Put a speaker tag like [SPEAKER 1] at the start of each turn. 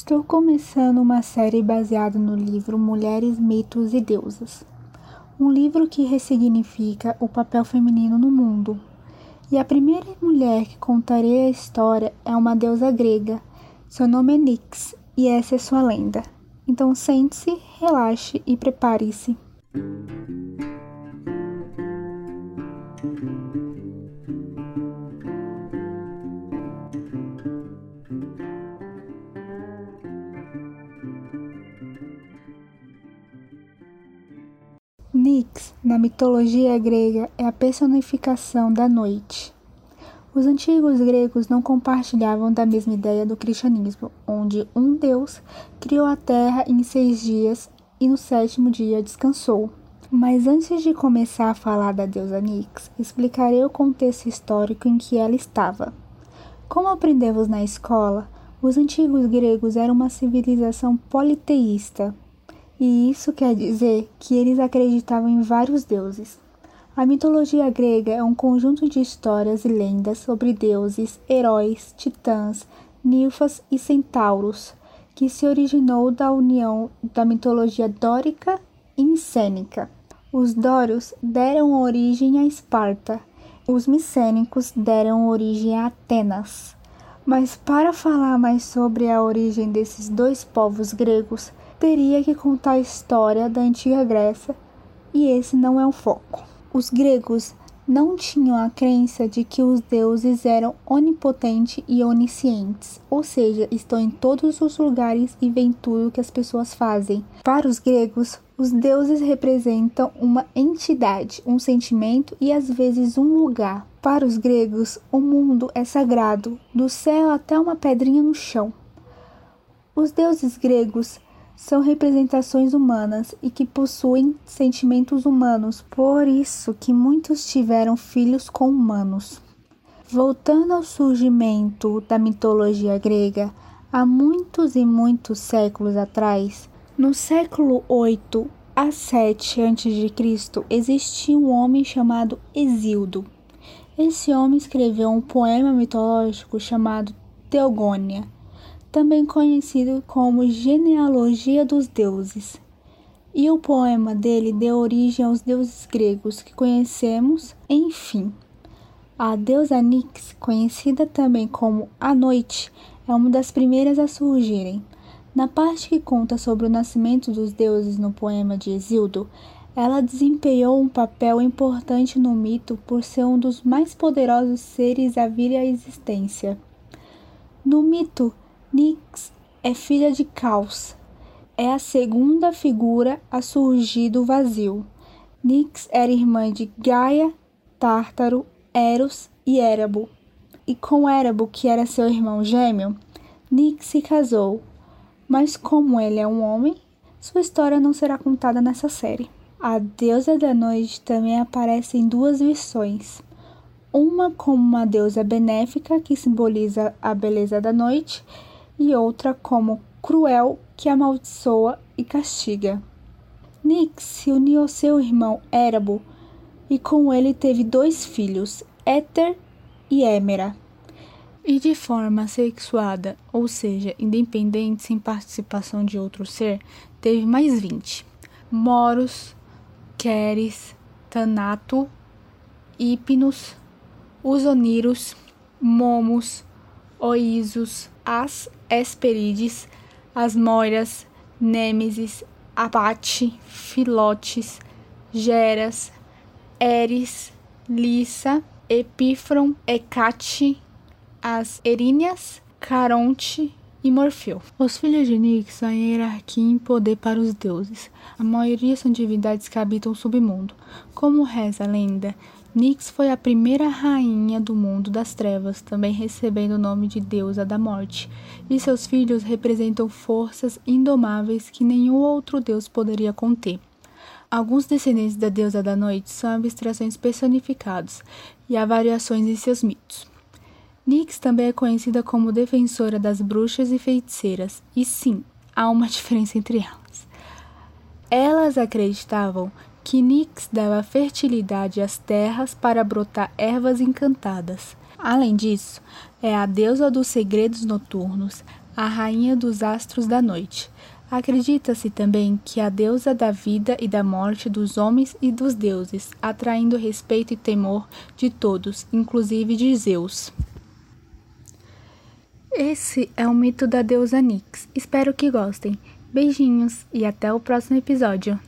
[SPEAKER 1] Estou começando uma série baseada no livro Mulheres, Mitos e Deusas. Um livro que ressignifica o papel feminino no mundo. E a primeira mulher que contarei a história é uma deusa grega. Seu nome é Nix e essa é sua lenda. Então sente-se, relaxe e prepare-se. Nix, na mitologia grega, é a personificação da noite. Os antigos gregos não compartilhavam da mesma ideia do cristianismo, onde um Deus criou a terra em seis dias e no sétimo dia descansou. Mas antes de começar a falar da deusa Nix, explicarei o contexto histórico em que ela estava. Como aprendemos na escola, os antigos gregos eram uma civilização politeísta, e isso quer dizer que eles acreditavam em vários deuses. A mitologia grega é um conjunto de histórias e lendas sobre deuses, heróis, titãs, ninfas e centauros, que se originou da união da mitologia dórica e micênica. Os dórios deram origem a Esparta, os micênicos deram origem a Atenas. Mas para falar mais sobre a origem desses dois povos gregos, teria que contar a história da antiga Grécia, e esse não é o foco. Os gregos não tinham a crença de que os deuses eram onipotentes e oniscientes, ou seja, estão em todos os lugares e veem tudo que as pessoas fazem. Para os gregos, os deuses representam uma entidade, um sentimento e às vezes um lugar. Para os gregos, o mundo é sagrado, do céu até uma pedrinha no chão. Os deuses gregos são representações humanas e que possuem sentimentos humanos, por isso que muitos tiveram filhos com humanos. Voltando ao surgimento da mitologia grega, há muitos e muitos séculos atrás, no século 8 a 7 a.C., existia um homem chamado Exildo. Esse homem escreveu um poema mitológico chamado Teogônia também conhecido como Genealogia dos Deuses. E o poema dele deu origem aos deuses gregos que conhecemos, enfim. A deusa Nix, conhecida também como a Noite, é uma das primeiras a surgirem. Na parte que conta sobre o nascimento dos deuses no poema de Exildo, ela desempenhou um papel importante no mito por ser um dos mais poderosos seres a vir à existência. No mito, Nix é filha de Caos. É a segunda figura a surgir do vazio. Nix era irmã de Gaia, Tártaro, Eros e Érabo. E com Érabo, que era seu irmão gêmeo, Nix se casou. Mas como ele é um homem, sua história não será contada nessa série. A deusa da noite também aparece em duas versões. Uma como uma deusa benéfica que simboliza a beleza da noite e outra como cruel que amaldiçoa e castiga. Nix se uniu ao seu irmão Érabo e com ele teve dois filhos, Éter e Émera. E de forma sexuada, ou seja, independente sem participação de outro ser, teve mais vinte: Moros, Queres, Tanato, Hipnos, Usoniros, Momos, Oísos, As Hesperides, as Moiras, Nêmesis, Abate, Filotes, Geras, Eris, Lissa, Epífron, Hecate, as Eríneas, Caronte e Morfeu. Os filhos de Nix são hierarquia e poder para os deuses. A maioria são divindades que habitam o submundo. Como reza a lenda, Nix foi a primeira rainha do mundo das trevas, também recebendo o nome de deusa da morte, e seus filhos representam forças indomáveis que nenhum outro deus poderia conter. Alguns descendentes da deusa da noite são abstrações personificados e há variações em seus mitos. Nix também é conhecida como defensora das bruxas e feiticeiras, e sim, há uma diferença entre elas. Elas acreditavam que Nix dava fertilidade às terras para brotar ervas encantadas. Além disso, é a deusa dos segredos noturnos, a rainha dos astros da noite. Acredita-se também que a deusa da vida e da morte dos homens e dos deuses, atraindo respeito e temor de todos, inclusive de Zeus. Esse é o mito da deusa Nix. Espero que gostem. Beijinhos e até o próximo episódio.